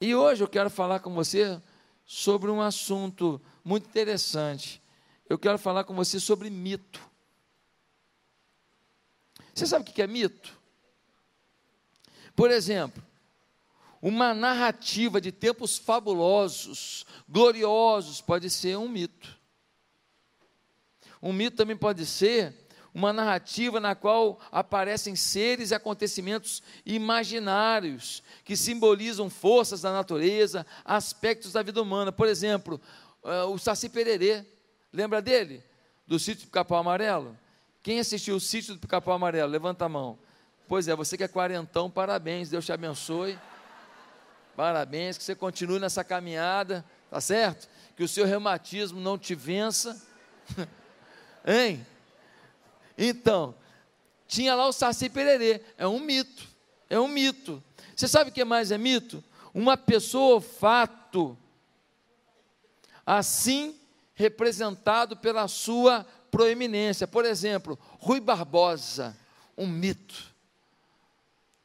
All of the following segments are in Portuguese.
E hoje eu quero falar com você sobre um assunto muito interessante. Eu quero falar com você sobre mito. Você sabe o que é mito? Por exemplo, uma narrativa de tempos fabulosos, gloriosos, pode ser um mito. Um mito também pode ser uma narrativa na qual aparecem seres e acontecimentos imaginários que simbolizam forças da natureza, aspectos da vida humana. Por exemplo, uh, o Saci Pererê, lembra dele? Do sítio do Capão Amarelo? Quem assistiu o sítio do Capão Amarelo? Levanta a mão. Pois é, você que é quarentão, parabéns, Deus te abençoe. Parabéns, que você continue nessa caminhada, tá certo? Que o seu reumatismo não te vença. Hein? Então, tinha lá o Saci Pererê, é um mito, é um mito. Você sabe o que mais é mito? Uma pessoa ou fato, assim representado pela sua proeminência. Por exemplo, Rui Barbosa, um mito.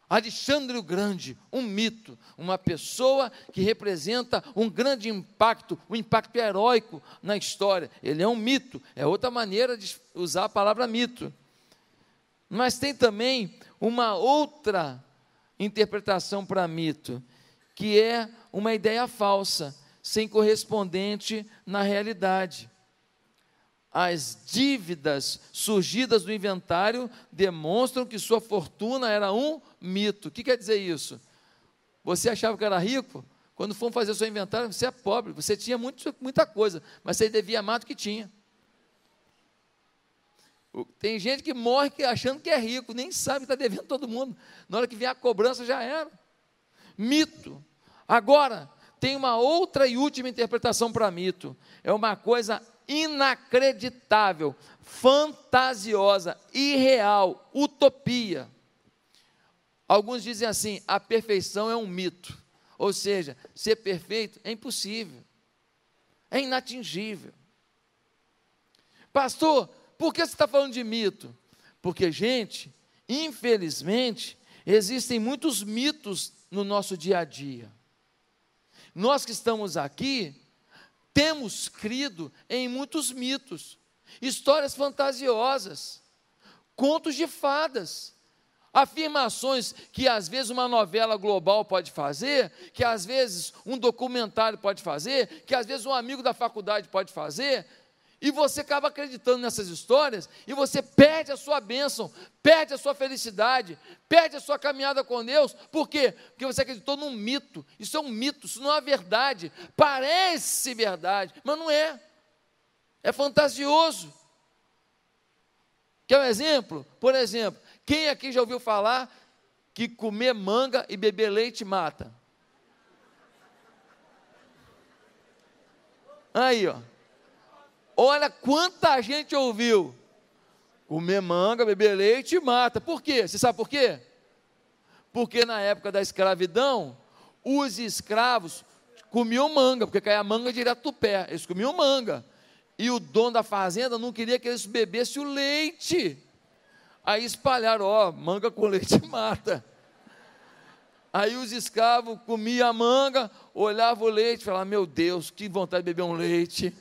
Alexandre o Grande, um mito, uma pessoa que representa um grande impacto, um impacto heróico na história. Ele é um mito, é outra maneira de usar a palavra mito. Mas tem também uma outra interpretação para mito, que é uma ideia falsa, sem correspondente na realidade as dívidas surgidas no inventário demonstram que sua fortuna era um mito. O que quer dizer isso? Você achava que era rico? Quando for fazer o seu inventário, você é pobre, você tinha muito, muita coisa, mas você devia mais do que tinha. Tem gente que morre achando que é rico, nem sabe que está devendo todo mundo. Na hora que vier a cobrança já era. Mito. Agora, tem uma outra e última interpretação para mito. É uma coisa inacreditável, fantasiosa, irreal, utopia. Alguns dizem assim: a perfeição é um mito. Ou seja, ser perfeito é impossível, é inatingível. Pastor, por que você está falando de mito? Porque, gente, infelizmente, existem muitos mitos no nosso dia a dia. Nós que estamos aqui, temos crido em muitos mitos, histórias fantasiosas, contos de fadas, afirmações que às vezes uma novela global pode fazer, que às vezes um documentário pode fazer, que às vezes um amigo da faculdade pode fazer, e você acaba acreditando nessas histórias e você perde a sua bênção, perde a sua felicidade, perde a sua caminhada com Deus. Por quê? Porque você acreditou num mito. Isso é um mito, isso não é verdade. Parece verdade, mas não é. É fantasioso. Quer um exemplo? Por exemplo, quem aqui já ouviu falar que comer manga e beber leite mata? Aí, ó. Olha quanta gente ouviu. Comer manga, beber leite mata. Por quê? Você sabe por quê? Porque na época da escravidão, os escravos comiam manga, porque caía manga direto do pé. Eles comiam manga. E o dono da fazenda não queria que eles bebessem o leite. Aí espalharam, ó, manga com leite mata. Aí os escravos comiam a manga, olhavam o leite, falavam, meu Deus, que vontade de beber um leite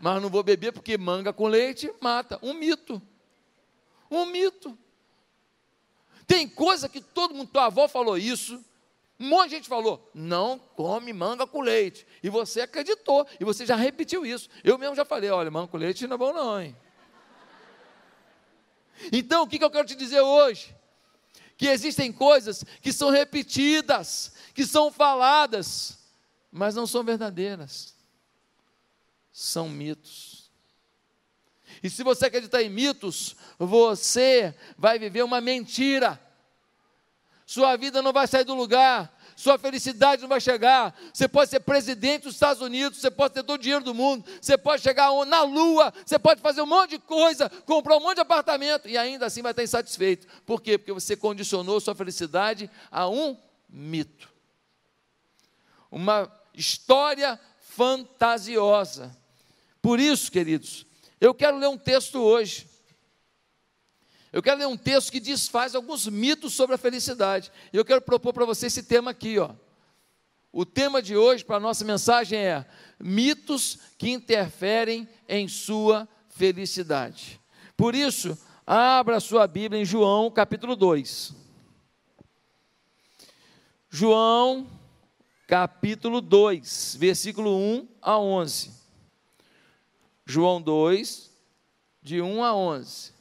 mas não vou beber porque manga com leite mata. Um mito. Um mito. Tem coisa que todo mundo, tua avó falou isso, um monte de gente falou, não come manga com leite. E você acreditou, e você já repetiu isso. Eu mesmo já falei, olha, manga com leite não é bom não, hein? Então, o que, que eu quero te dizer hoje? Que existem coisas que são repetidas, que são faladas, mas não são verdadeiras são mitos. E se você acreditar em mitos, você vai viver uma mentira. Sua vida não vai sair do lugar, sua felicidade não vai chegar. Você pode ser presidente dos Estados Unidos, você pode ter todo o dinheiro do mundo, você pode chegar na lua, você pode fazer um monte de coisa, comprar um monte de apartamento e ainda assim vai estar insatisfeito. Por quê? Porque você condicionou sua felicidade a um mito. Uma história fantasiosa. Por isso, queridos, eu quero ler um texto hoje. Eu quero ler um texto que desfaz alguns mitos sobre a felicidade. E eu quero propor para você esse tema aqui, ó. O tema de hoje para a nossa mensagem é mitos que interferem em sua felicidade. Por isso, abra sua Bíblia em João capítulo 2. João capítulo 2, versículo 1 a 11. João 2, de 1 a 11.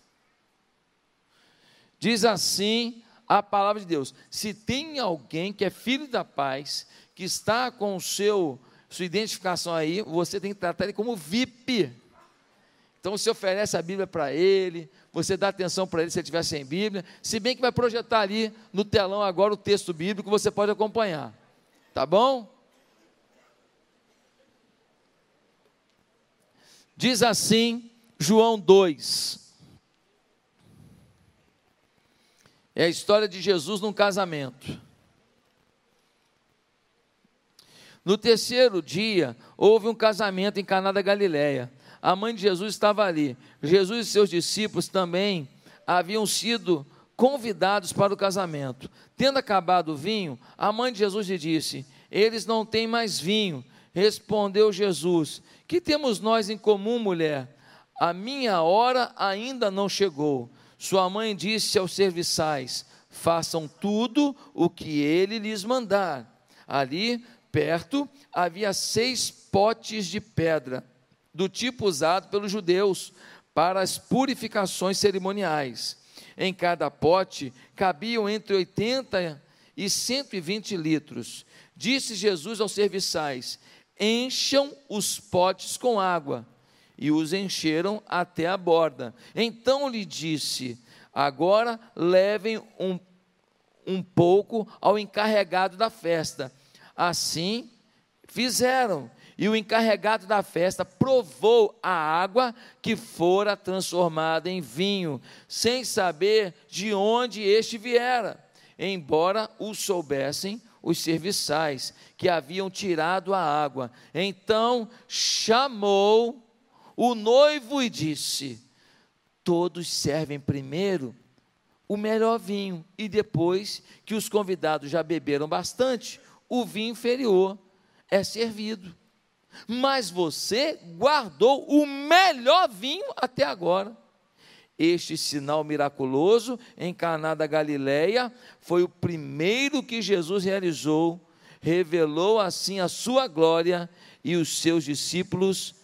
Diz assim a palavra de Deus: Se tem alguém que é filho da paz, que está com o seu sua identificação aí, você tem que tratar ele como VIP. Então você oferece a Bíblia para ele, você dá atenção para ele se ele estiver sem Bíblia, se bem que vai projetar ali no telão agora o texto bíblico, você pode acompanhar. Tá bom? Diz assim, João 2. É a história de Jesus num casamento. No terceiro dia, houve um casamento em Caná da Galileia. A mãe de Jesus estava ali. Jesus e seus discípulos também haviam sido convidados para o casamento. Tendo acabado o vinho, a mãe de Jesus lhe disse: Eles não têm mais vinho. Respondeu Jesus: Que temos nós em comum, mulher? A minha hora ainda não chegou. Sua mãe disse aos serviçais: Façam tudo o que ele lhes mandar. Ali perto havia seis potes de pedra, do tipo usado pelos judeus para as purificações cerimoniais. Em cada pote cabiam entre 80 e 120 litros. Disse Jesus aos serviçais: Encham os potes com água. E os encheram até a borda. Então lhe disse: Agora levem um, um pouco ao encarregado da festa Assim fizeram. E o encarregado da festa provou a água que fora transformada em vinho, sem saber de onde este viera, embora o soubessem os serviçais que haviam tirado a água. Então chamou o noivo e disse: Todos servem primeiro o melhor vinho, e depois que os convidados já beberam bastante, o vinho inferior é servido. Mas você guardou o melhor vinho até agora. Este sinal miraculoso em Caná da Galileia foi o primeiro que Jesus realizou, revelou assim a sua glória e os seus discípulos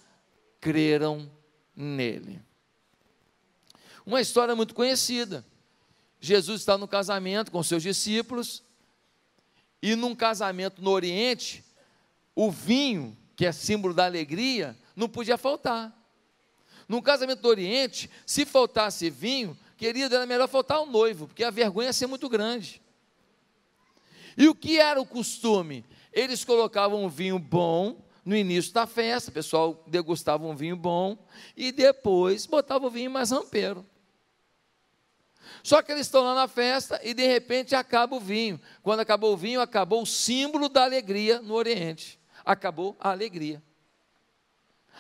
creram nele. Uma história muito conhecida. Jesus está no casamento com seus discípulos, e num casamento no Oriente, o vinho, que é símbolo da alegria, não podia faltar. Num casamento do Oriente, se faltasse vinho, querido, era melhor faltar o noivo, porque a vergonha ia ser muito grande. E o que era o costume? Eles colocavam um vinho bom no início da festa, o pessoal degustava um vinho bom, e depois botava o vinho mais rampeiro. Só que eles estão lá na festa e de repente acaba o vinho. Quando acabou o vinho, acabou o símbolo da alegria no Oriente. Acabou a alegria.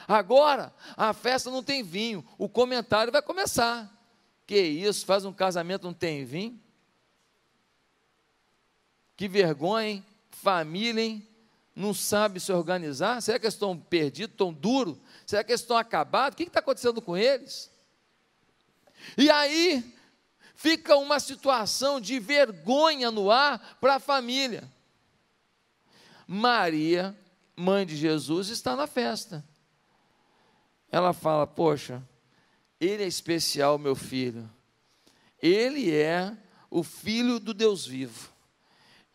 Agora, a festa não tem vinho. O comentário vai começar. Que isso? Faz um casamento não tem vinho? Que vergonha, hein? Família, hein? Não sabe se organizar? Será que eles estão perdidos, estão duros? Será que eles estão acabados? O que está acontecendo com eles? E aí, fica uma situação de vergonha no ar para a família. Maria, mãe de Jesus, está na festa. Ela fala: Poxa, ele é especial, meu filho. Ele é o filho do Deus vivo.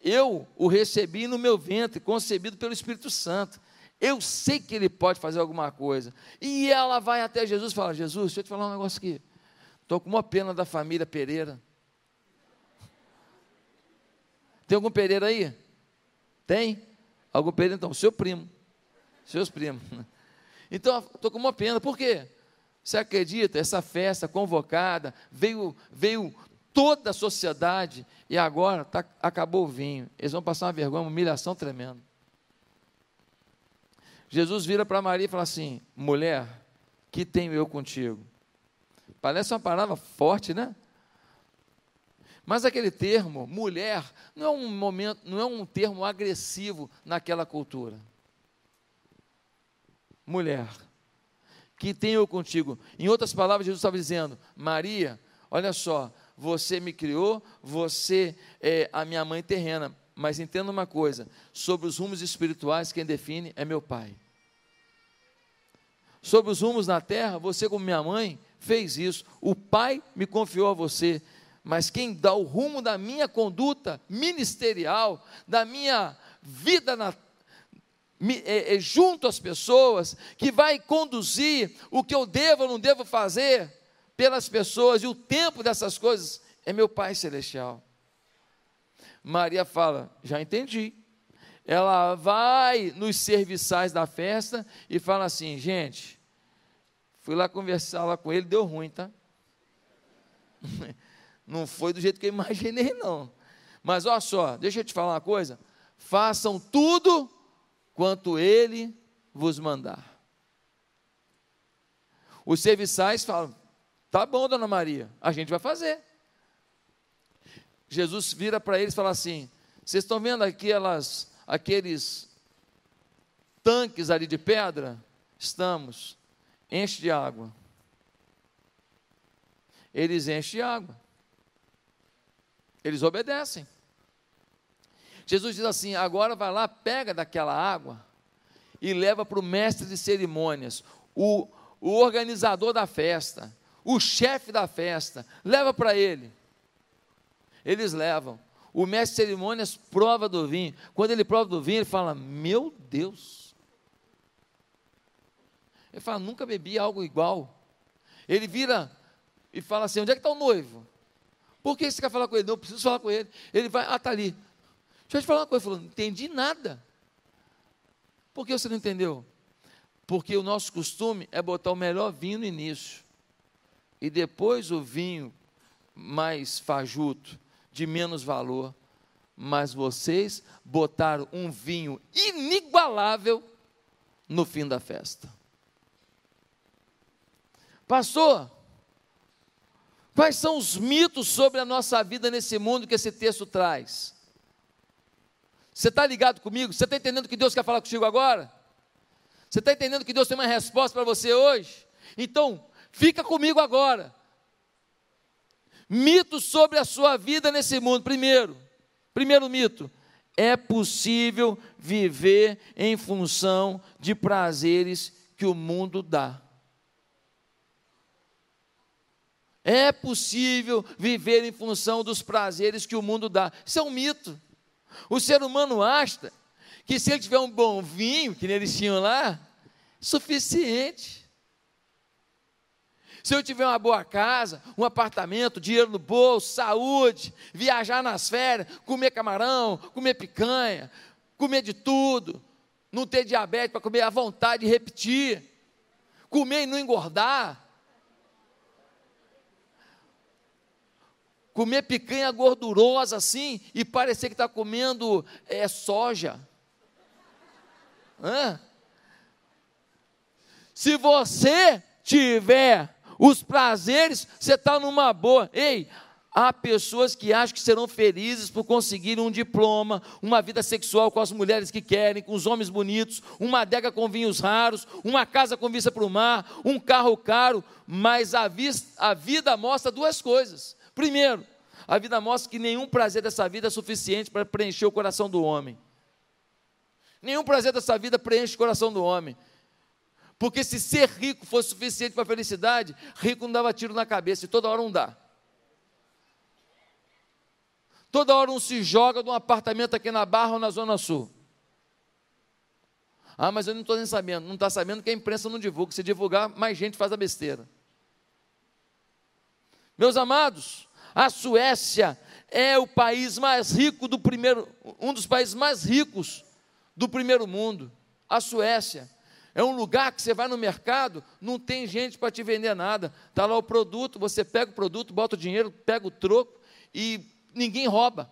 Eu o recebi no meu ventre, concebido pelo Espírito Santo. Eu sei que ele pode fazer alguma coisa. E ela vai até Jesus e fala: Jesus, deixa eu te falar um negócio aqui. Estou com uma pena da família Pereira. Tem algum Pereira aí? Tem? Algum Pereira? Então, seu primo. Seus primos. Então, estou com uma pena. Por quê? Você acredita? Essa festa convocada, veio, veio toda a sociedade e agora tá, acabou o vinho. Eles vão passar uma vergonha, uma humilhação tremenda. Jesus vira para Maria e fala assim: mulher, que tenho eu contigo? Parece uma palavra forte, né? Mas aquele termo, mulher, não é um momento, não é um termo agressivo naquela cultura. Mulher, que tenho contigo. Em outras palavras, Jesus estava dizendo: Maria, olha só, você me criou, você é a minha mãe terrena. Mas entenda uma coisa: sobre os rumos espirituais, quem define é meu pai. Sobre os rumos na terra, você, como minha mãe, fez isso. O pai me confiou a você mas quem dá o rumo da minha conduta ministerial, da minha vida na, junto às pessoas, que vai conduzir o que eu devo ou não devo fazer pelas pessoas e o tempo dessas coisas, é meu Pai Celestial. Maria fala: já entendi. Ela vai nos serviçais da festa e fala assim: gente, fui lá conversar lá com ele, deu ruim, tá? Não foi do jeito que eu imaginei, não. Mas olha só, deixa eu te falar uma coisa. Façam tudo quanto ele vos mandar. Os serviçais falam: tá bom, dona Maria, a gente vai fazer. Jesus vira para eles e fala assim: vocês estão vendo aquelas, aqueles tanques ali de pedra? Estamos. Enche de água. Eles enchem de água. Eles obedecem. Jesus diz assim: agora vai lá, pega daquela água e leva para o mestre de cerimônias, o, o organizador da festa, o chefe da festa, leva para ele. Eles levam. O mestre de cerimônias prova do vinho. Quando ele prova do vinho, ele fala: Meu Deus. Ele fala: Nunca bebi algo igual. Ele vira e fala assim: Onde é que está o noivo? Por que você quer falar com ele? Não, preciso falar com ele. Ele vai, ah, está ali. Deixa eu te falar uma coisa. Falou, não entendi nada. Por que você não entendeu? Porque o nosso costume é botar o melhor vinho no início. E depois o vinho mais fajuto, de menos valor. Mas vocês botaram um vinho inigualável no fim da festa. Pastor, Quais são os mitos sobre a nossa vida nesse mundo que esse texto traz? Você está ligado comigo? Você está entendendo que Deus quer falar contigo agora? Você está entendendo que Deus tem uma resposta para você hoje? Então, fica comigo agora. Mitos sobre a sua vida nesse mundo. Primeiro, primeiro mito: é possível viver em função de prazeres que o mundo dá. É possível viver em função dos prazeres que o mundo dá. Isso é um mito. O ser humano acha que se ele tiver um bom vinho, que eles tinham lá, suficiente. Se eu tiver uma boa casa, um apartamento, dinheiro no bolso, saúde, viajar nas férias, comer camarão, comer picanha, comer de tudo, não ter diabetes para comer à vontade e repetir, comer e não engordar, comer picanha gordurosa assim e parecer que está comendo é, soja. Hã? Se você tiver os prazeres, você está numa boa. Ei, há pessoas que acham que serão felizes por conseguir um diploma, uma vida sexual com as mulheres que querem, com os homens bonitos, uma adega com vinhos raros, uma casa com vista para o mar, um carro caro, mas a, vista, a vida mostra duas coisas. Primeiro, a vida mostra que nenhum prazer dessa vida é suficiente para preencher o coração do homem. Nenhum prazer dessa vida preenche o coração do homem. Porque se ser rico fosse suficiente para a felicidade, rico não dava tiro na cabeça e toda hora não dá. Toda hora um se joga de um apartamento aqui na Barra ou na Zona Sul. Ah, mas eu não estou nem sabendo. Não está sabendo que a imprensa não divulga. Se divulgar, mais gente faz a besteira. Meus amados, a Suécia é o país mais rico do primeiro, um dos países mais ricos do primeiro mundo. A Suécia é um lugar que você vai no mercado, não tem gente para te vender nada. Está lá o produto, você pega o produto, bota o dinheiro, pega o troco e ninguém rouba.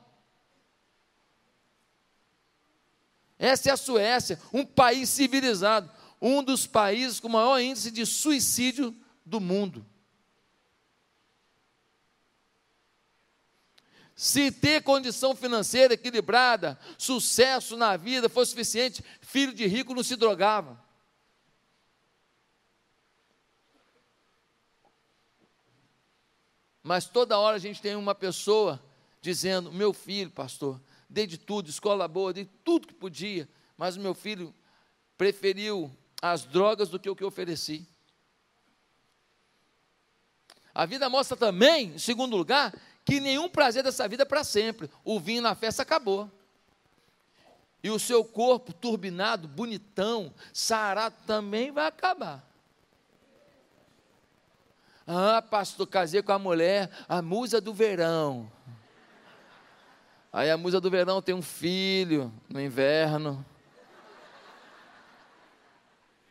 Essa é a Suécia, um país civilizado, um dos países com maior índice de suicídio do mundo. Se ter condição financeira equilibrada, sucesso na vida foi suficiente, filho de rico não se drogava. Mas toda hora a gente tem uma pessoa dizendo: Meu filho, pastor, dei de tudo, escola boa, dei tudo que podia, mas o meu filho preferiu as drogas do que o que eu ofereci. A vida mostra também, em segundo lugar, que nenhum prazer dessa vida é para sempre. O vinho na festa acabou. E o seu corpo turbinado, bonitão, sarado, também vai acabar. Ah, pastor, casei com a mulher, a musa do verão. Aí a musa do verão tem um filho no inverno,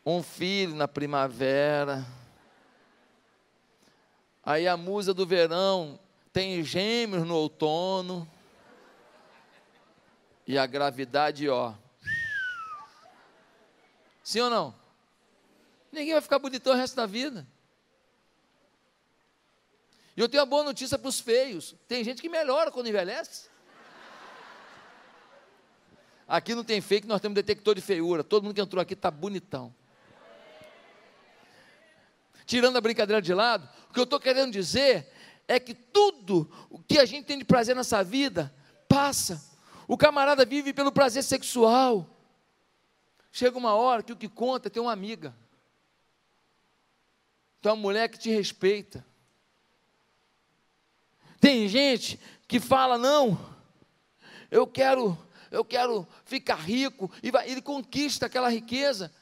um filho na primavera. Aí a musa do verão tem gêmeos no outono. E a gravidade, ó. Sim ou não? Ninguém vai ficar bonitão o resto da vida. E eu tenho uma boa notícia para os feios: tem gente que melhora quando envelhece. Aqui não tem fake, nós temos detector de feiura. Todo mundo que entrou aqui está bonitão. Tirando a brincadeira de lado, o que eu estou querendo dizer é que tudo o que a gente tem de prazer nessa vida passa. O camarada vive pelo prazer sexual. Chega uma hora que o que conta é ter uma amiga. Tem uma mulher que te respeita. Tem gente que fala: não, eu quero, eu quero ficar rico, e vai, ele conquista aquela riqueza.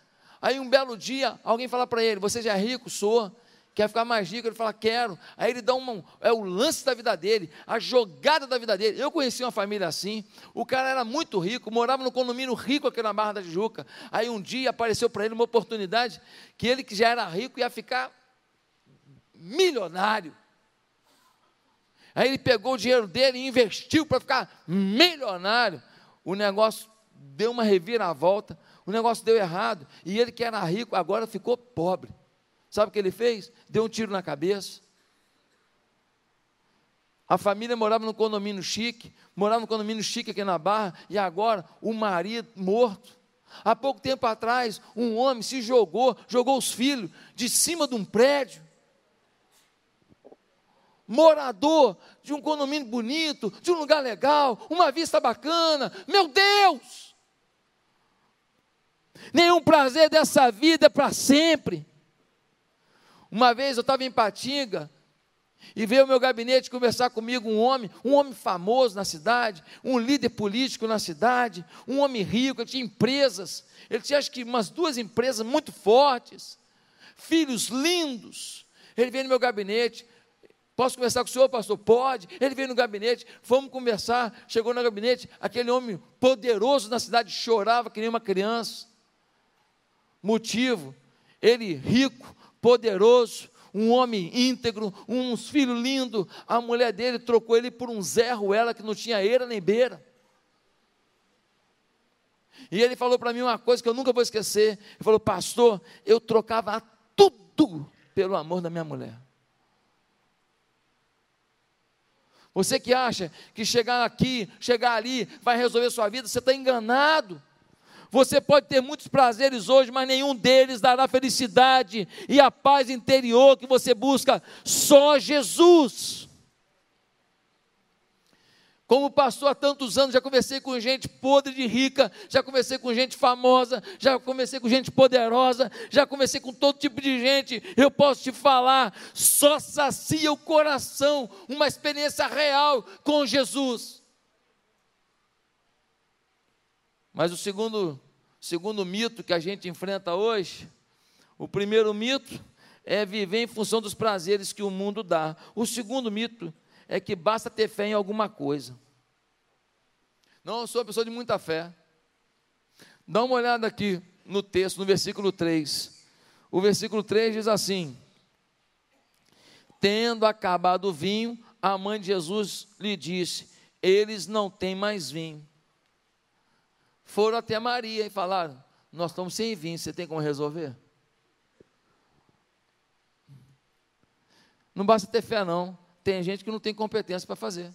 Aí um belo dia, alguém fala para ele: Você já é rico? Sou. Quer ficar mais rico? Ele fala: Quero. Aí ele dá uma. É o lance da vida dele, a jogada da vida dele. Eu conheci uma família assim. O cara era muito rico, morava no condomínio rico aqui na Barra da Tijuca. Aí um dia apareceu para ele uma oportunidade que ele, que já era rico, ia ficar milionário. Aí ele pegou o dinheiro dele e investiu para ficar milionário. O negócio deu uma reviravolta, o negócio deu errado. E ele que era rico agora ficou pobre. Sabe o que ele fez? Deu um tiro na cabeça. A família morava no condomínio chique, morava no condomínio chique aqui na Barra, e agora o marido morto. Há pouco tempo atrás, um homem se jogou, jogou os filhos de cima de um prédio morador de um condomínio bonito, de um lugar legal, uma vista bacana. Meu Deus! Nenhum prazer dessa vida é para sempre. Uma vez eu estava em Patinga e veio ao meu gabinete conversar comigo um homem, um homem famoso na cidade, um líder político na cidade, um homem rico, ele tinha empresas, ele tinha acho que umas duas empresas muito fortes, filhos lindos. Ele veio no meu gabinete, Posso conversar com o senhor, pastor? Pode. Ele veio no gabinete, vamos conversar. Chegou no gabinete, aquele homem poderoso na cidade chorava que nem uma criança. Motivo: ele rico, poderoso, um homem íntegro, um filho lindo. A mulher dele trocou ele por um Zé Ruela que não tinha eira nem beira. E ele falou para mim uma coisa que eu nunca vou esquecer. Ele falou, pastor, eu trocava tudo pelo amor da minha mulher. Você que acha que chegar aqui, chegar ali, vai resolver sua vida, você está enganado. Você pode ter muitos prazeres hoje, mas nenhum deles dará felicidade e a paz interior que você busca, só Jesus. Como pastor há tantos anos, já conversei com gente podre de rica, já conversei com gente famosa, já conversei com gente poderosa, já conversei com todo tipo de gente. Eu posso te falar, só sacia o coração uma experiência real com Jesus. Mas o segundo, segundo mito que a gente enfrenta hoje, o primeiro mito é viver em função dos prazeres que o mundo dá. O segundo mito é que basta ter fé em alguma coisa. Não, eu sou uma pessoa de muita fé. Dá uma olhada aqui no texto, no versículo 3. O versículo 3 diz assim: Tendo acabado o vinho, a mãe de Jesus lhe disse: Eles não têm mais vinho. Foram até Maria e falaram: Nós estamos sem vinho, você tem como resolver? Não basta ter fé, não tem gente que não tem competência para fazer.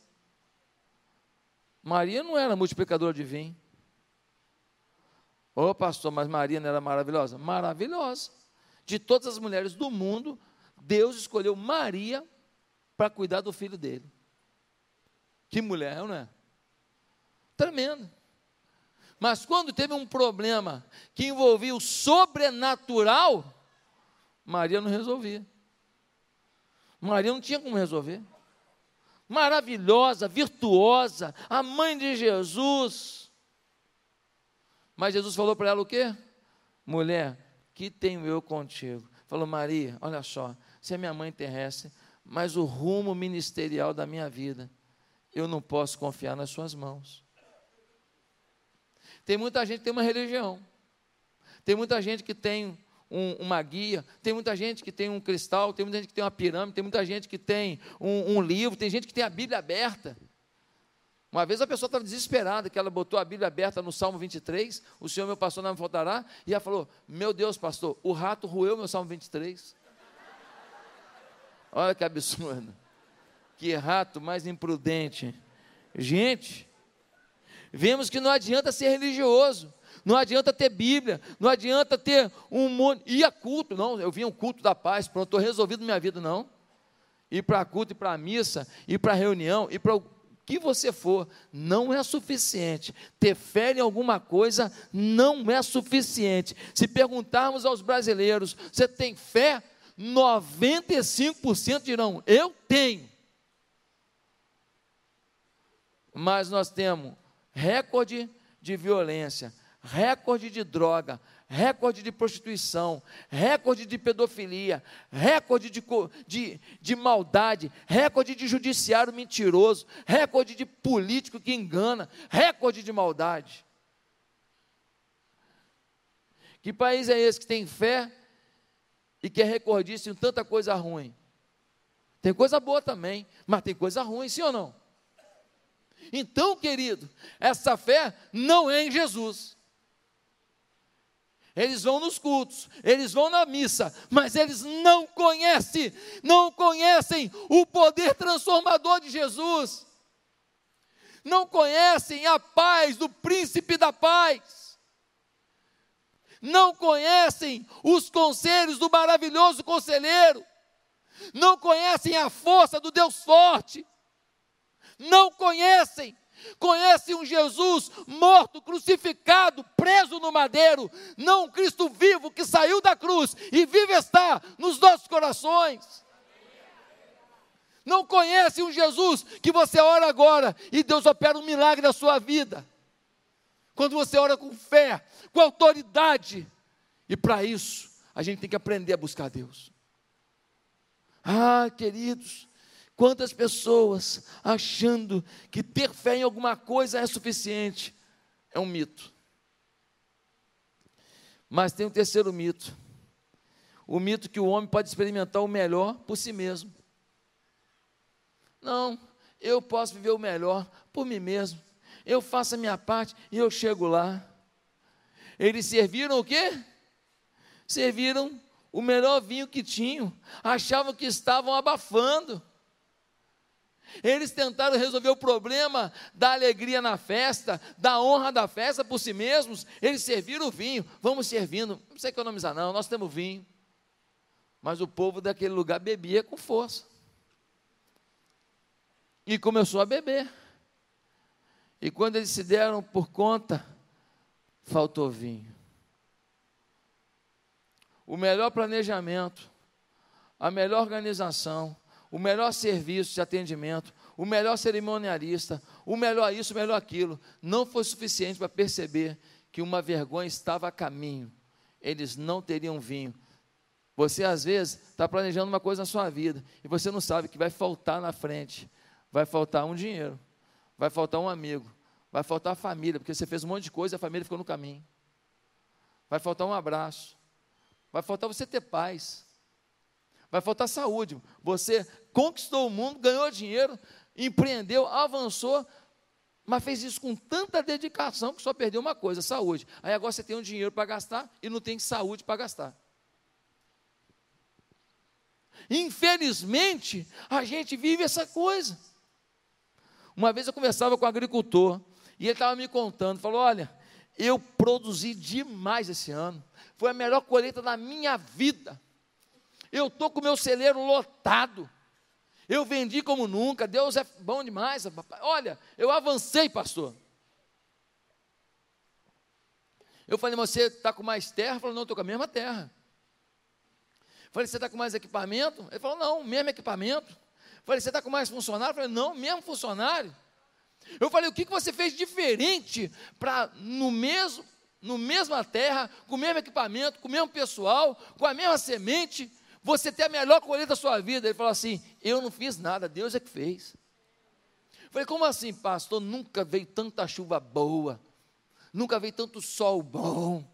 Maria não era multiplicadora de vinho. Ô pastor, mas Maria não era maravilhosa? Maravilhosa. De todas as mulheres do mundo, Deus escolheu Maria para cuidar do filho dele. Que mulher, não é? Tremendo. Mas quando teve um problema que envolvia o sobrenatural, Maria não resolvia. Maria não tinha como resolver. Maravilhosa, virtuosa, a mãe de Jesus. Mas Jesus falou para ela o quê? Mulher, que tenho eu contigo? Falou, Maria, olha só, você é minha mãe terrestre, mas o rumo ministerial da minha vida, eu não posso confiar nas suas mãos. Tem muita gente que tem uma religião, tem muita gente que tem um, uma guia, tem muita gente que tem um cristal, tem muita gente que tem uma pirâmide, tem muita gente que tem um, um livro, tem gente que tem a Bíblia aberta. Uma vez a pessoa estava desesperada, que ela botou a Bíblia aberta no Salmo 23, o Senhor meu pastor não me faltará, e ela falou: Meu Deus, pastor, o rato roeu meu Salmo 23. Olha que absurdo. Que rato mais imprudente. Gente, vemos que não adianta ser religioso, não adianta ter Bíblia, não adianta ter um monte. Ir a culto, não, eu vim um culto da paz, pronto, estou resolvido minha vida, não. Ir para culto, ir para a missa, ir para a reunião, ir para o que você for, não é suficiente. Ter fé em alguma coisa não é suficiente. Se perguntarmos aos brasileiros, você tem fé? 95% dirão, eu tenho. Mas nós temos recorde de violência, recorde de droga, recorde de prostituição, recorde de pedofilia, recorde de, de, de maldade, recorde de judiciário mentiroso, recorde de político que engana, recorde de maldade. Que país é esse que tem fé e que é recordista em tanta coisa ruim? Tem coisa boa também, mas tem coisa ruim, sim ou não? Então, querido, essa fé não é em Jesus. Eles vão nos cultos, eles vão na missa, mas eles não conhecem, não conhecem o poder transformador de Jesus, não conhecem a paz do príncipe da paz, não conhecem os conselhos do maravilhoso conselheiro, não conhecem a força do Deus forte, não conhecem Conhece um Jesus morto, crucificado, preso no madeiro, não um Cristo vivo que saiu da cruz e vive está nos nossos corações. Não conhece um Jesus que você ora agora e Deus opera um milagre na sua vida. Quando você ora com fé, com autoridade. E para isso, a gente tem que aprender a buscar Deus. Ah, queridos, Quantas pessoas achando que ter fé em alguma coisa é suficiente? É um mito. Mas tem um terceiro mito. O mito que o homem pode experimentar o melhor por si mesmo. Não, eu posso viver o melhor por mim mesmo. Eu faço a minha parte e eu chego lá. Eles serviram o quê? Serviram o melhor vinho que tinham, achavam que estavam abafando. Eles tentaram resolver o problema da alegria na festa, da honra da festa por si mesmos. Eles serviram o vinho. Vamos servindo. Não precisa economizar, não. Nós temos vinho. Mas o povo daquele lugar bebia com força. E começou a beber. E quando eles se deram por conta, faltou vinho. O melhor planejamento, a melhor organização, o melhor serviço de atendimento, o melhor cerimonialista, o melhor isso, o melhor aquilo, não foi suficiente para perceber que uma vergonha estava a caminho. Eles não teriam vinho. Você, às vezes, está planejando uma coisa na sua vida e você não sabe que vai faltar na frente. Vai faltar um dinheiro, vai faltar um amigo, vai faltar a família, porque você fez um monte de coisa e a família ficou no caminho. Vai faltar um abraço, vai faltar você ter paz, vai faltar saúde. Você conquistou o mundo, ganhou dinheiro, empreendeu, avançou, mas fez isso com tanta dedicação que só perdeu uma coisa: saúde. Aí agora você tem um dinheiro para gastar e não tem saúde para gastar. Infelizmente, a gente vive essa coisa. Uma vez eu conversava com um agricultor e ele estava me contando, falou: olha, eu produzi demais esse ano. Foi a melhor colheita da minha vida. Eu estou com o meu celeiro lotado. Eu vendi como nunca. Deus é bom demais. Olha, eu avancei, pastor. Eu falei, você está com mais terra? Ele falou, não, estou com a mesma terra. Eu falei, você está com mais equipamento? Ele falou, não, mesmo equipamento. Eu falei, você está com mais funcionário? Eu falei, não, mesmo funcionário. Eu falei, o que, que você fez diferente para no mesmo, no mesma terra, com o mesmo equipamento, com o mesmo pessoal, com a mesma semente, você ter a melhor colheita da sua vida? Ele falou assim, eu não fiz nada, Deus é que fez. Eu falei, como assim, pastor? Nunca veio tanta chuva boa nunca veio tanto sol bom,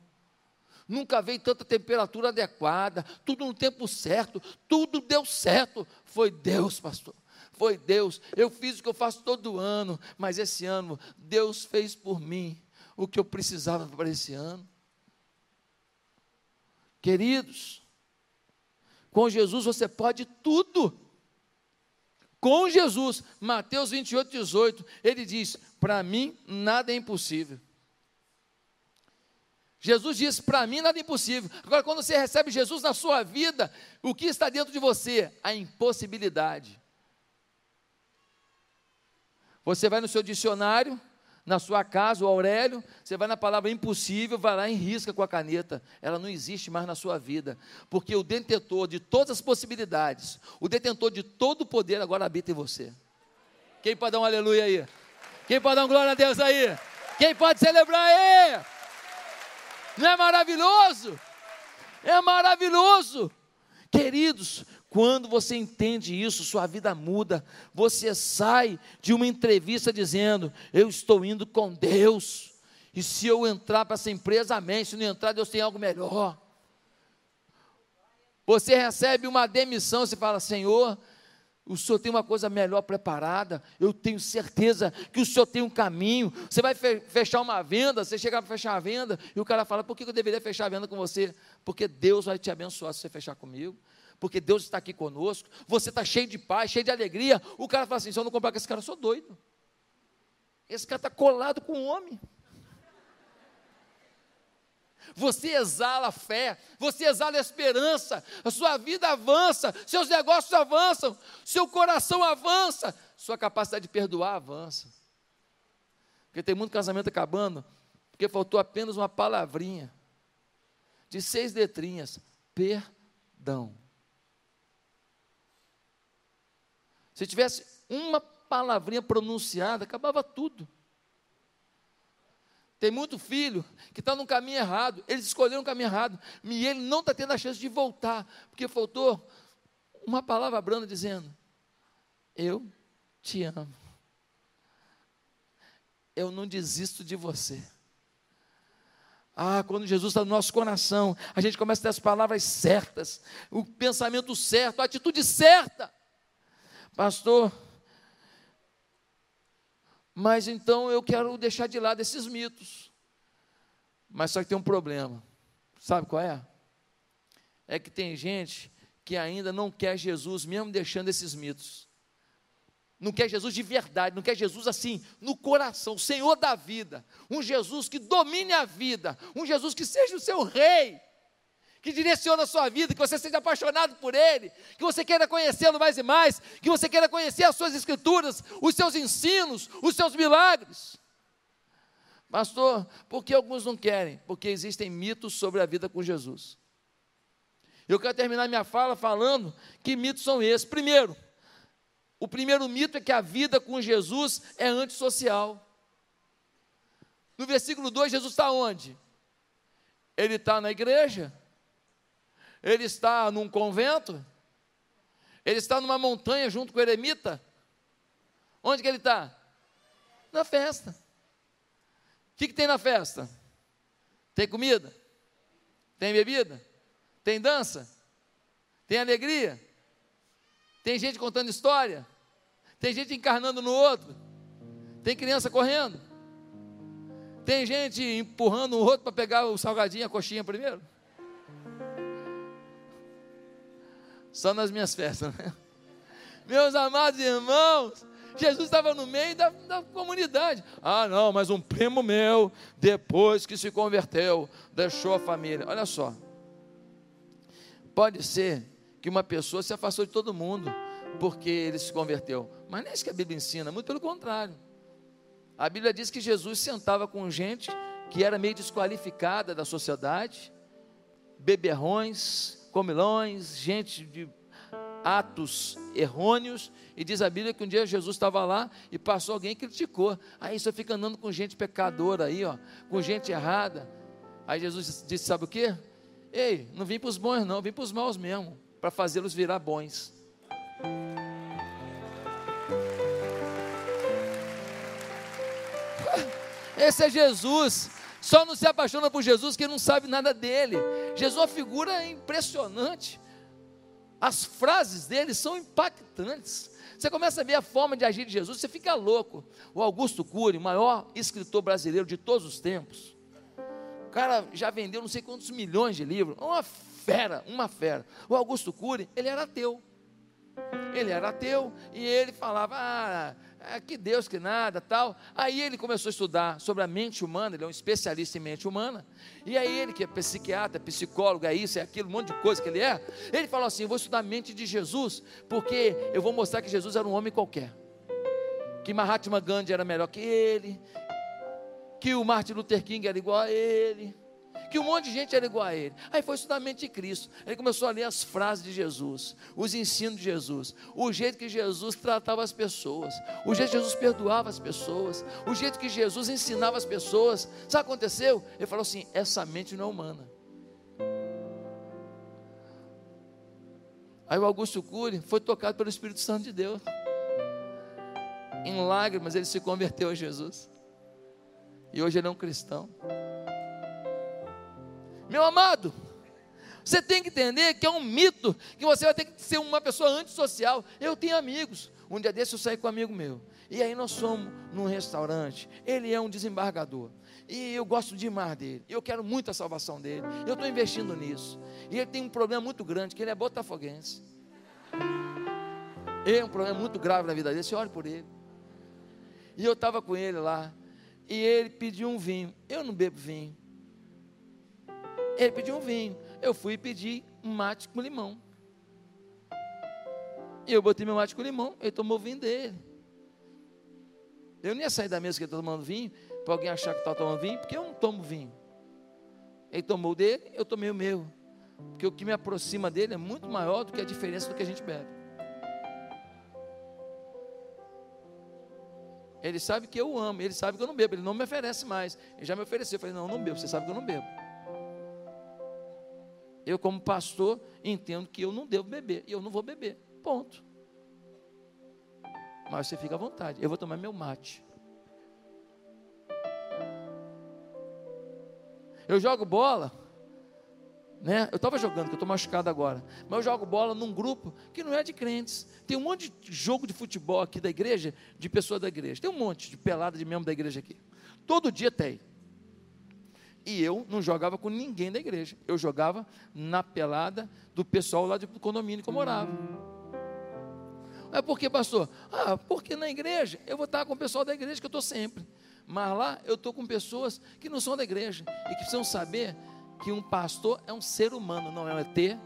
nunca veio tanta temperatura adequada, tudo no tempo certo, tudo deu certo. Foi Deus, pastor. Foi Deus. Eu fiz o que eu faço todo ano, mas esse ano Deus fez por mim o que eu precisava para esse ano. Queridos, com Jesus você pode tudo. Com Jesus, Mateus 28, 18, ele diz: Para mim nada é impossível. Jesus disse: para mim nada é impossível. Agora, quando você recebe Jesus na sua vida, o que está dentro de você? A impossibilidade. Você vai no seu dicionário, na sua casa, o Aurélio, você vai na palavra impossível, vai lá e risca com a caneta. Ela não existe mais na sua vida, porque o detentor de todas as possibilidades, o detentor de todo o poder agora habita em você. Quem pode dar um aleluia aí? Quem pode dar um glória a Deus aí? Quem pode celebrar aí? Não é maravilhoso? É maravilhoso. Queridos, quando você entende isso, sua vida muda. Você sai de uma entrevista dizendo: Eu estou indo com Deus. E se eu entrar para essa empresa, amém. Se não entrar, Deus tem algo melhor. Você recebe uma demissão, você fala: Senhor, o Senhor tem uma coisa melhor preparada. Eu tenho certeza que o Senhor tem um caminho. Você vai fechar uma venda, você chega para fechar a venda, e o cara fala: por que eu deveria fechar a venda com você? Porque Deus vai te abençoar se você fechar comigo. Porque Deus está aqui conosco. Você está cheio de paz, cheio de alegria. O cara fala assim: se eu não comprar com esse cara, eu sou doido. Esse cara está colado com o homem. Você exala fé, você exala esperança, a sua vida avança, seus negócios avançam, seu coração avança, sua capacidade de perdoar avança. Porque tem muito casamento acabando, porque faltou apenas uma palavrinha, de seis letrinhas: perdão. Se tivesse uma palavrinha pronunciada, acabava tudo. Tem muito filho que está no caminho errado. Eles escolheram o caminho errado. E ele não está tendo a chance de voltar. Porque faltou uma palavra branda dizendo: Eu te amo. Eu não desisto de você. Ah, quando Jesus está no nosso coração, a gente começa a ter as palavras certas, o pensamento certo, a atitude certa. Pastor, mas então eu quero deixar de lado esses mitos. Mas só que tem um problema. Sabe qual é? É que tem gente que ainda não quer Jesus, mesmo deixando esses mitos. Não quer Jesus de verdade, não quer Jesus assim, no coração, Senhor da vida. Um Jesus que domine a vida, um Jesus que seja o seu rei que direciona a sua vida, que você seja apaixonado por Ele, que você queira conhecê-lo mais e mais, que você queira conhecer as suas escrituras, os seus ensinos, os seus milagres. Pastor, por que alguns não querem? Porque existem mitos sobre a vida com Jesus. Eu quero terminar minha fala falando que mitos são esses. Primeiro, o primeiro mito é que a vida com Jesus é antissocial. No versículo 2, Jesus está onde? Ele está na igreja, ele está num convento? Ele está numa montanha junto com o eremita? Onde que ele está? Na festa. O que, que tem na festa? Tem comida? Tem bebida? Tem dança? Tem alegria? Tem gente contando história? Tem gente encarnando no outro? Tem criança correndo? Tem gente empurrando o outro para pegar o salgadinho, a coxinha primeiro? Só nas minhas festas, né? Meus amados irmãos, Jesus estava no meio da, da, comunidade. Ah, não, mas um primo meu, depois que se converteu, deixou a família. Olha só. Pode ser que uma pessoa se afastou de todo mundo porque ele se converteu. Mas não é isso que a Bíblia ensina, muito pelo contrário. A Bíblia diz que Jesus sentava com gente que era meio desqualificada da sociedade, beberrões, comilões, gente de atos errôneos, e diz a Bíblia que um dia Jesus estava lá e passou alguém que criticou. Aí você fica andando com gente pecadora aí, ó, com gente errada. Aí Jesus disse: Sabe o que? Ei, não vim para os bons, não, vim para os maus mesmo, para fazê-los virar bons. Esse é Jesus. Só não se apaixona por Jesus quem não sabe nada dele. Jesus é uma figura impressionante. As frases dele são impactantes. Você começa a ver a forma de agir de Jesus, você fica louco. O Augusto Cury, o maior escritor brasileiro de todos os tempos, o cara já vendeu não sei quantos milhões de livros, uma fera, uma fera. O Augusto Cury, ele era ateu. Ele era ateu e ele falava: ah, é, que Deus, que nada, tal. Aí ele começou a estudar sobre a mente humana, ele é um especialista em mente humana. E aí ele, que é psiquiatra, psicólogo, é isso, é aquilo, um monte de coisa que ele é, ele falou assim: vou estudar a mente de Jesus, porque eu vou mostrar que Jesus era um homem qualquer. Que Mahatma Gandhi era melhor que ele, que o Martin Luther King era igual a ele, que um monte de gente era igual a ele. Aí foi estudar a mente de Cristo. Ele começou a ler as frases de Jesus, os ensinos de Jesus, o jeito que Jesus tratava as pessoas, o jeito que Jesus perdoava as pessoas, o jeito que Jesus ensinava as pessoas. Sabe o que aconteceu? Ele falou assim: essa mente não é humana. Aí o Augusto Cury foi tocado pelo Espírito Santo de Deus. Em lágrimas ele se converteu a Jesus. E hoje ele é um cristão. Meu amado, você tem que entender que é um mito, que você vai ter que ser uma pessoa antissocial. Eu tenho amigos. Um dia desse eu saí com um amigo meu. E aí nós somos num restaurante. Ele é um desembargador. E eu gosto demais dele. Eu quero muito a salvação dele. Eu estou investindo nisso. E ele tem um problema muito grande, que ele é botafoguense. Ele é um problema muito grave na vida dele. Você olha por ele. E eu estava com ele lá. E ele pediu um vinho. Eu não bebo vinho. Ele pediu um vinho. Eu fui pedir um mate com limão. E eu botei meu mate com limão. Ele tomou o vinho dele. Eu não ia sair da mesa que ele estava tomando vinho, para alguém achar que estava tomando vinho, porque eu não tomo vinho. Ele tomou o dele, eu tomei o meu. Porque o que me aproxima dele é muito maior do que a diferença do que a gente bebe. Ele sabe que eu amo, ele sabe que eu não bebo, ele não me oferece mais. Ele já me ofereceu, eu falei, não, não bebo, você sabe que eu não bebo. Eu, como pastor, entendo que eu não devo beber. E eu não vou beber. Ponto. Mas você fica à vontade. Eu vou tomar meu mate. Eu jogo bola. Né? Eu estava jogando, que eu estou machucado agora. Mas eu jogo bola num grupo que não é de crentes. Tem um monte de jogo de futebol aqui da igreja, de pessoas da igreja. Tem um monte de pelada de membro da igreja aqui. Todo dia tem. E eu não jogava com ninguém da igreja. Eu jogava na pelada do pessoal lá do condomínio que eu morava. É porque, pastor? Ah, porque na igreja eu vou estar com o pessoal da igreja que eu estou sempre. Mas lá eu estou com pessoas que não são da igreja e que precisam saber que um pastor é um ser humano, não é um ET,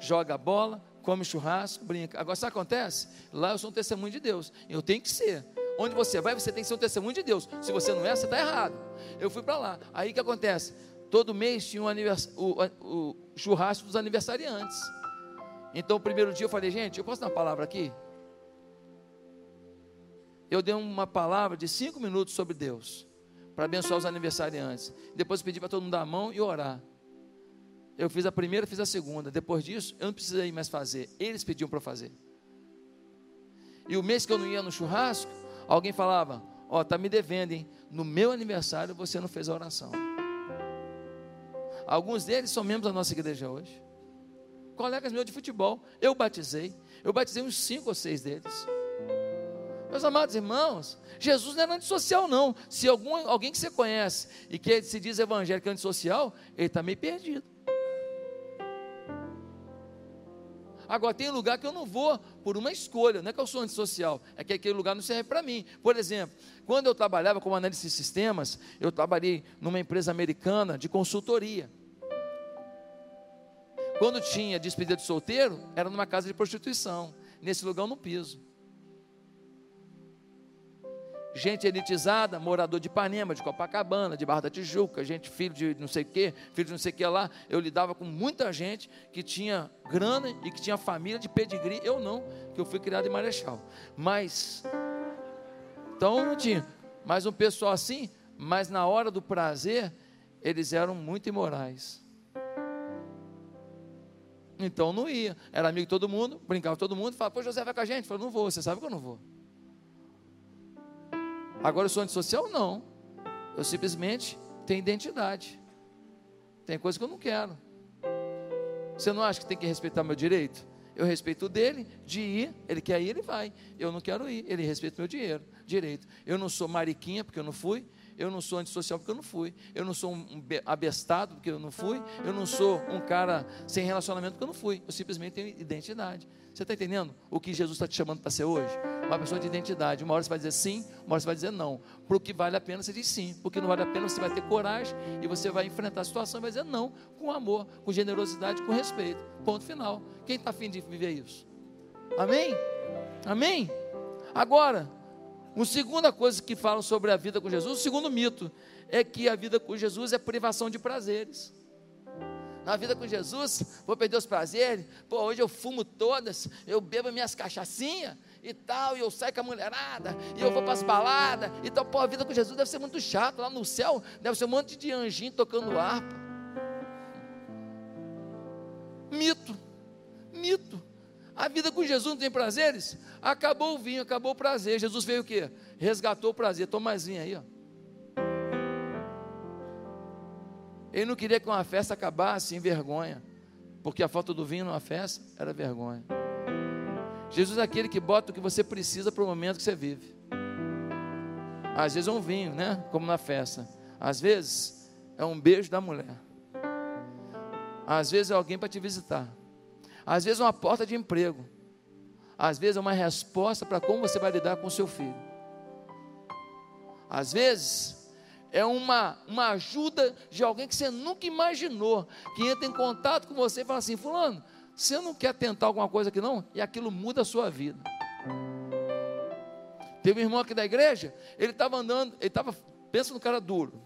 joga bola, come churrasco, brinca. Agora, sabe o que acontece? Lá eu sou um testemunho de Deus. Eu tenho que ser. Onde você vai, você tem que ser um testemunho de Deus. Se você não é, você está errado. Eu fui para lá. Aí o que acontece? Todo mês tinha um o, o, churrasco dos aniversariantes. Então, o primeiro dia eu falei, gente, eu posso dar uma palavra aqui? Eu dei uma palavra de cinco minutos sobre Deus, para abençoar os aniversariantes. Depois pedi para todo mundo dar a mão e orar. Eu fiz a primeira, fiz a segunda. Depois disso, eu não precisei mais fazer. Eles pediam para fazer. E o mês que eu não ia no churrasco, Alguém falava: Ó, oh, tá me devendo, hein? No meu aniversário você não fez a oração. Alguns deles são membros da nossa igreja hoje. Colegas meus de futebol. Eu batizei. Eu batizei uns cinco ou seis deles. Meus amados irmãos, Jesus não era antissocial, não. Se algum, alguém que você conhece e que se diz evangélico antissocial, ele está meio perdido. Agora, tem lugar que eu não vou por uma escolha, não é que eu sou antissocial, é que aquele lugar não serve para mim. Por exemplo, quando eu trabalhava como analista de sistemas, eu trabalhei numa empresa americana de consultoria. Quando tinha despedida de solteiro, era numa casa de prostituição. Nesse lugar eu não piso gente elitizada, morador de Ipanema, de Copacabana, de Barra da Tijuca, gente filho de não sei o quê, filho de não sei o que lá. Eu lidava com muita gente que tinha grana e que tinha família de pedigree. Eu não, que eu fui criado em Marechal. Mas, então não tinha. Mas um pessoal assim, mas na hora do prazer, eles eram muito imorais. Então não ia. Era amigo de todo mundo, brincava com todo mundo, falava, pô, José vai com a gente. Eu não vou, você sabe que eu não vou. Agora eu sou antissocial? Não. Eu simplesmente tenho identidade. Tem coisa que eu não quero. Você não acha que tem que respeitar meu direito? Eu respeito o dele, de ir, ele quer ir, ele vai. Eu não quero ir, ele respeita meu dinheiro, direito. Eu não sou mariquinha porque eu não fui, eu não sou antissocial porque eu não fui, eu não sou um abestado porque eu não fui, eu não sou um cara sem relacionamento porque eu não fui. Eu simplesmente tenho identidade. Você está entendendo o que Jesus está te chamando para ser hoje? Uma pessoa de identidade. Uma hora você vai dizer sim, uma hora você vai dizer não. Para o que vale a pena, você diz sim. Porque não vale a pena, você vai ter coragem e você vai enfrentar a situação e vai dizer não, com amor, com generosidade, com respeito. Ponto final. Quem está afim de viver isso? Amém? Amém? Agora, uma segunda coisa que falam sobre a vida com Jesus, o segundo mito, é que a vida com Jesus é privação de prazeres na vida com Jesus, vou perder os prazeres, pô, hoje eu fumo todas, eu bebo minhas cachaçinhas e tal, e eu saio com a mulherada, e eu vou para as baladas, então, pô, a vida com Jesus deve ser muito chato, lá no céu deve ser um monte de anjinho tocando harpa. Mito, mito. A vida com Jesus não tem prazeres? Acabou o vinho, acabou o prazer. Jesus veio o quê? Resgatou o prazer. Toma mais vinho aí, ó. Ele não queria que uma festa acabasse em vergonha, porque a falta do vinho numa festa era vergonha. Jesus é aquele que bota o que você precisa para o momento que você vive. Às vezes é um vinho, né? Como na festa. Às vezes é um beijo da mulher. Às vezes é alguém para te visitar. Às vezes é uma porta de emprego. Às vezes é uma resposta para como você vai lidar com o seu filho. Às vezes é uma, uma ajuda de alguém que você nunca imaginou, que entra em contato com você e fala assim: Fulano, você não quer tentar alguma coisa aqui não? E aquilo muda a sua vida. Teve um irmão aqui da igreja, ele estava andando, ele estava, pensa no cara duro,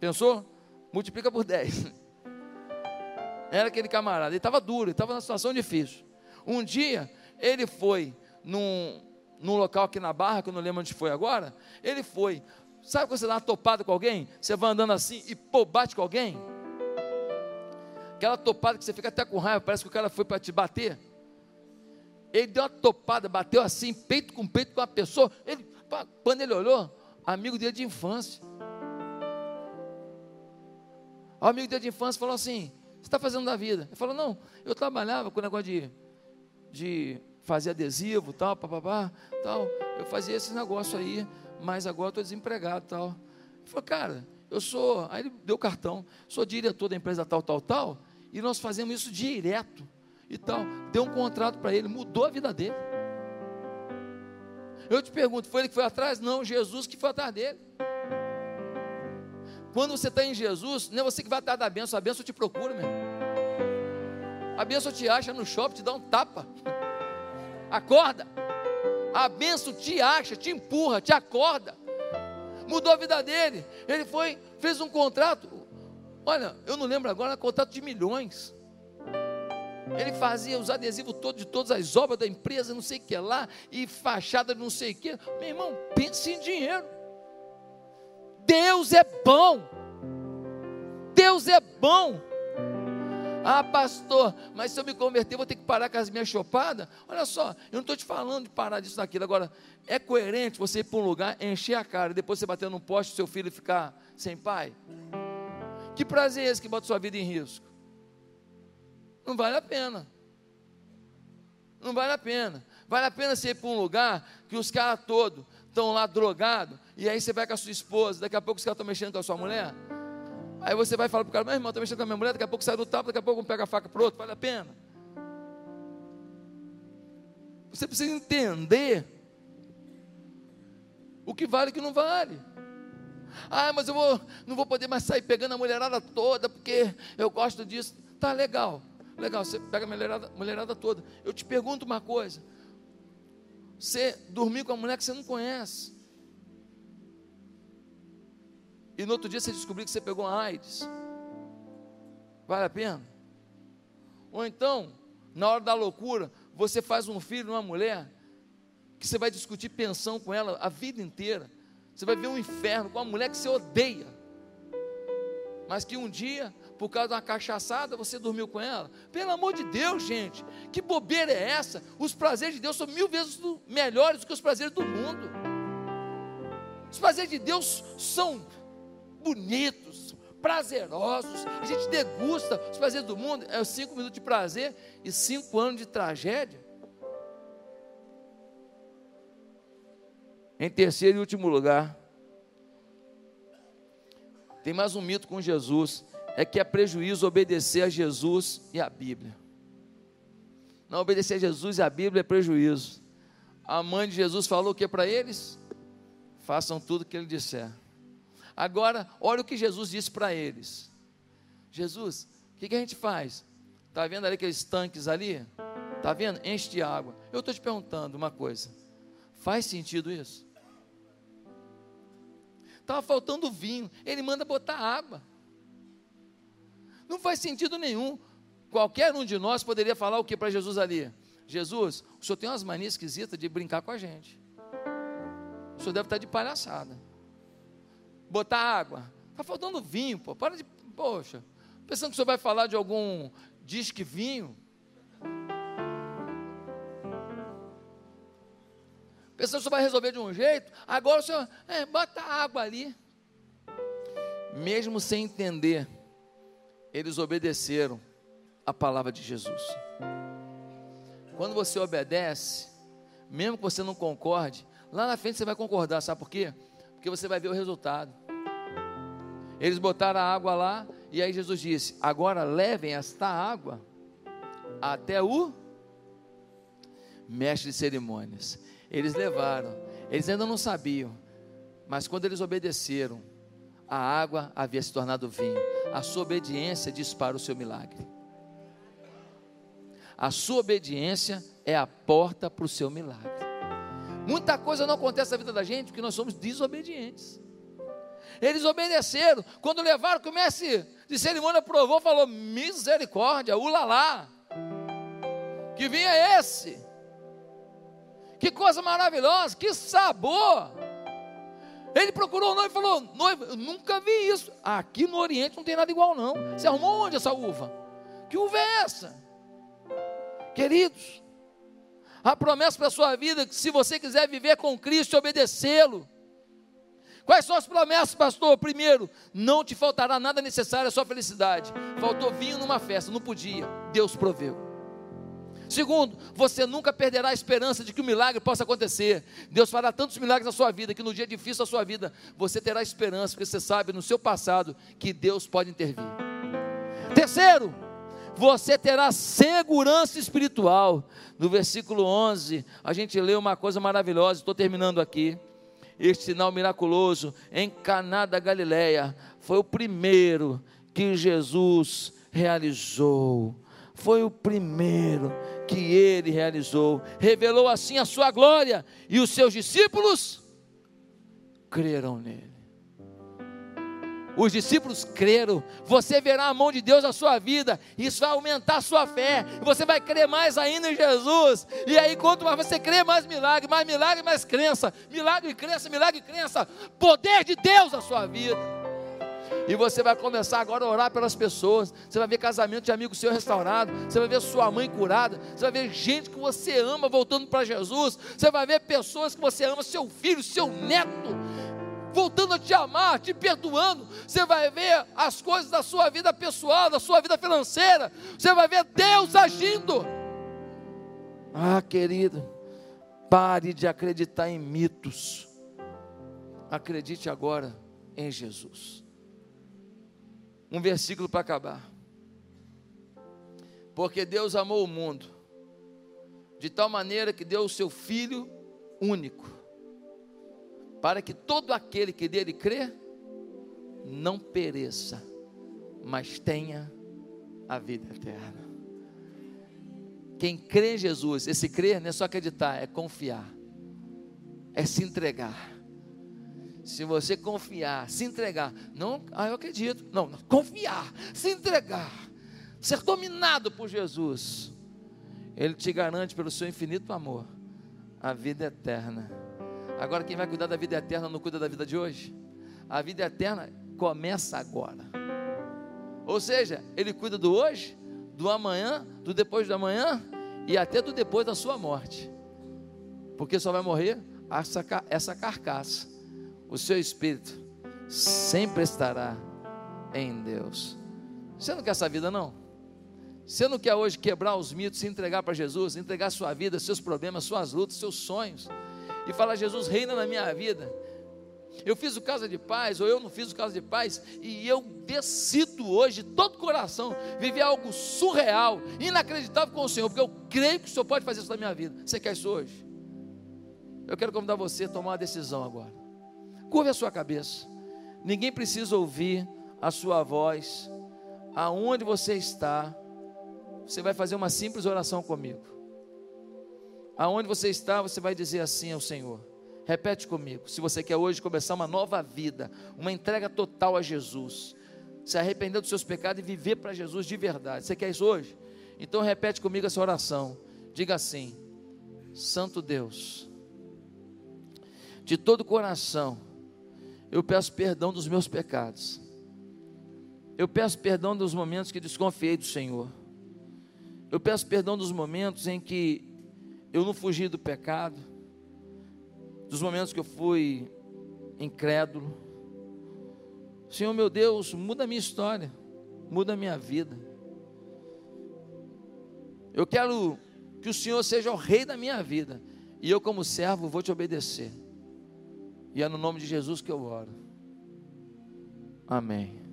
pensou? Multiplica por 10. Era aquele camarada, ele estava duro, ele estava numa situação difícil. Um dia, ele foi num, num local aqui na Barra, que eu não lembro onde foi agora, ele foi, Sabe quando você dá uma topada com alguém? Você vai andando assim e pô, bate com alguém? Aquela topada que você fica até com raiva, parece que o cara foi para te bater. Ele deu uma topada, bateu assim, peito com peito com a pessoa. Ele, quando ele olhou, amigo dele de infância. O amigo dele de infância falou assim: Você está fazendo da vida? Ele falou: Não, eu trabalhava com negócio de, de fazer adesivo, tal, papapá, tal. Eu fazia esse negócio aí mas agora estou desempregado tal. Ele falou, cara, eu sou. Aí ele deu cartão, sou diretor da empresa tal, tal, tal, e nós fazemos isso direto e tal. Deu um contrato para ele, mudou a vida dele. Eu te pergunto, foi ele que foi atrás? Não, Jesus que foi atrás dele. Quando você está em Jesus, não é você que vai atrás da benção, a benção te procura, meu. A benção te acha no shopping, te dá um tapa. Acorda. A benção te acha, te empurra, te acorda. Mudou a vida dele. Ele foi, fez um contrato. Olha, eu não lembro agora, contrato de milhões. Ele fazia os adesivos todos de todas as obras da empresa, não sei o que lá, e fachada de não sei o que. Meu irmão, pense em dinheiro. Deus é bom. Deus é bom. Ah, pastor, mas se eu me converter, vou ter que parar com as minhas chopadas? Olha só, eu não estou te falando de parar disso daquilo. Agora, é coerente você ir para um lugar, encher a cara, e depois você bater num poste, seu filho ficar sem pai? Que prazer é esse que bota sua vida em risco? Não vale a pena. Não vale a pena. Vale a pena você ir para um lugar que os caras todos estão lá drogados, e aí você vai com a sua esposa, daqui a pouco os caras estão mexendo com a sua mulher? Aí você vai falar para o cara, meu irmão, estou mexendo com a minha mulher, daqui a pouco sai do tapa, daqui a pouco um pega a faca para o outro, vale a pena? Você precisa entender o que vale e o que não vale. Ah, mas eu vou, não vou poder mais sair pegando a mulherada toda, porque eu gosto disso. Tá legal, legal, você pega a mulherada, mulherada toda. Eu te pergunto uma coisa: você dormiu com a mulher que você não conhece, e no outro dia você descobriu que você pegou a AIDS, vale a pena? Ou então, na hora da loucura, você faz um filho numa mulher que você vai discutir pensão com ela a vida inteira. Você vai ver um inferno com uma mulher que você odeia. Mas que um dia, por causa de uma cachaçada, você dormiu com ela. Pelo amor de Deus, gente, que bobeira é essa? Os prazeres de Deus são mil vezes melhores do que os prazeres do mundo. Os prazeres de Deus são bonitos, prazerosos. A gente degusta os prazeres do mundo. É cinco minutos de prazer e cinco anos de tragédia. Em terceiro e último lugar, tem mais um mito com Jesus, é que é prejuízo obedecer a Jesus e a Bíblia. Não obedecer a Jesus e a Bíblia é prejuízo. A mãe de Jesus falou o que para eles? Façam tudo o que ele disser. Agora, olha o que Jesus disse para eles. Jesus, o que, que, a gente faz? Está vendo ali aqueles tanques ali? Está vendo? Enche de água. Eu estou te perguntando uma coisa. Faz sentido isso? Estava faltando vinho, ele manda botar água. Não faz sentido nenhum. Qualquer um de nós poderia falar o que para Jesus ali? Jesus, o senhor tem umas manias esquisitas de brincar com a gente. O senhor deve estar de palhaçada. Botar água. Está faltando vinho, pô. Para de. Poxa. Pensando que o senhor vai falar de algum disque vinho. Pensando que você vai resolver de um jeito, agora o senhor, é, bota água ali. Mesmo sem entender, eles obedeceram a palavra de Jesus. Quando você obedece, mesmo que você não concorde, lá na frente você vai concordar, sabe por quê? Porque você vai ver o resultado. Eles botaram a água lá, e aí Jesus disse: Agora levem esta água até o mestre de cerimônias. Eles levaram, eles ainda não sabiam, mas quando eles obedeceram, a água havia se tornado vinho. A sua obediência dispara o seu milagre. A sua obediência é a porta para o seu milagre. Muita coisa não acontece na vida da gente porque nós somos desobedientes. Eles obedeceram. Quando levaram, o mestre de cerimônia provou, falou: misericórdia, ulalá. Que vinha é esse? Que coisa maravilhosa, que sabor. Ele procurou o noivo e falou: Noivo, eu nunca vi isso. Aqui no Oriente não tem nada igual, não. Você arrumou onde essa uva? Que uva é essa? Queridos, a promessa para a sua vida que se você quiser viver com Cristo e obedecê-lo, Quais são as promessas, pastor? Primeiro, não te faltará nada necessário à sua felicidade. Faltou vinho numa festa, não podia. Deus proveu. Segundo, você nunca perderá a esperança de que o milagre possa acontecer. Deus fará tantos milagres na sua vida que no dia difícil da sua vida você terá esperança, porque você sabe no seu passado que Deus pode intervir. Terceiro, você terá segurança espiritual. No versículo 11, a gente lê uma coisa maravilhosa, estou terminando aqui. Este sinal miraculoso em Caná da Galileia foi o primeiro que Jesus realizou foi o primeiro que ele realizou. Revelou assim a sua glória e os seus discípulos creram nele. Os discípulos creram. Você verá a mão de Deus na sua vida. Isso vai aumentar a sua fé. Você vai crer mais ainda em Jesus. E aí, quanto mais você crê, mais milagre, mais milagre, mais crença. Milagre e crença, milagre e crença. Poder de Deus na sua vida. E você vai começar agora a orar pelas pessoas. Você vai ver casamento de amigo seu restaurado. Você vai ver sua mãe curada. Você vai ver gente que você ama voltando para Jesus. Você vai ver pessoas que você ama, seu filho, seu neto, voltando a te amar, te perdoando. Você vai ver as coisas da sua vida pessoal, da sua vida financeira. Você vai ver Deus agindo. Ah, querido, pare de acreditar em mitos. Acredite agora em Jesus um versículo para acabar. Porque Deus amou o mundo de tal maneira que deu o seu Filho único, para que todo aquele que dele crê, não pereça, mas tenha a vida eterna. Quem crê em Jesus, esse crer não é só acreditar, é confiar, é se entregar. Se você confiar, se entregar, não, ah, eu acredito, não, não confiar, se entregar, ser dominado por Jesus, Ele te garante pelo seu infinito amor a vida eterna. Agora, quem vai cuidar da vida eterna não cuida da vida de hoje? A vida eterna começa agora. Ou seja, Ele cuida do hoje, do amanhã, do depois do amanhã e até do depois da sua morte. Porque só vai morrer essa, essa carcaça. O seu espírito sempre estará em Deus. Você não quer essa vida, não? Você não quer hoje quebrar os mitos, se entregar para Jesus, entregar sua vida, seus problemas, suas lutas, seus sonhos, e falar: Jesus, reina na minha vida. Eu fiz o casa de paz, ou eu não fiz o casa de paz, e eu decido hoje, todo coração, viver algo surreal, inacreditável com o Senhor, porque eu creio que o Senhor pode fazer isso na minha vida. Você quer isso hoje? Eu quero convidar você a tomar uma decisão agora. Curve a sua cabeça. Ninguém precisa ouvir a sua voz. Aonde você está, você vai fazer uma simples oração comigo. Aonde você está, você vai dizer assim ao Senhor. Repete comigo. Se você quer hoje começar uma nova vida, uma entrega total a Jesus, se arrepender dos seus pecados e viver para Jesus de verdade. Você quer isso hoje? Então repete comigo essa oração. Diga assim: Santo Deus, de todo o coração, eu peço perdão dos meus pecados. Eu peço perdão dos momentos que desconfiei do Senhor. Eu peço perdão dos momentos em que eu não fugi do pecado dos momentos que eu fui incrédulo. Senhor meu Deus, muda a minha história, muda a minha vida. Eu quero que o Senhor seja o rei da minha vida, e eu, como servo, vou te obedecer. E é no nome de Jesus que eu oro. Amém.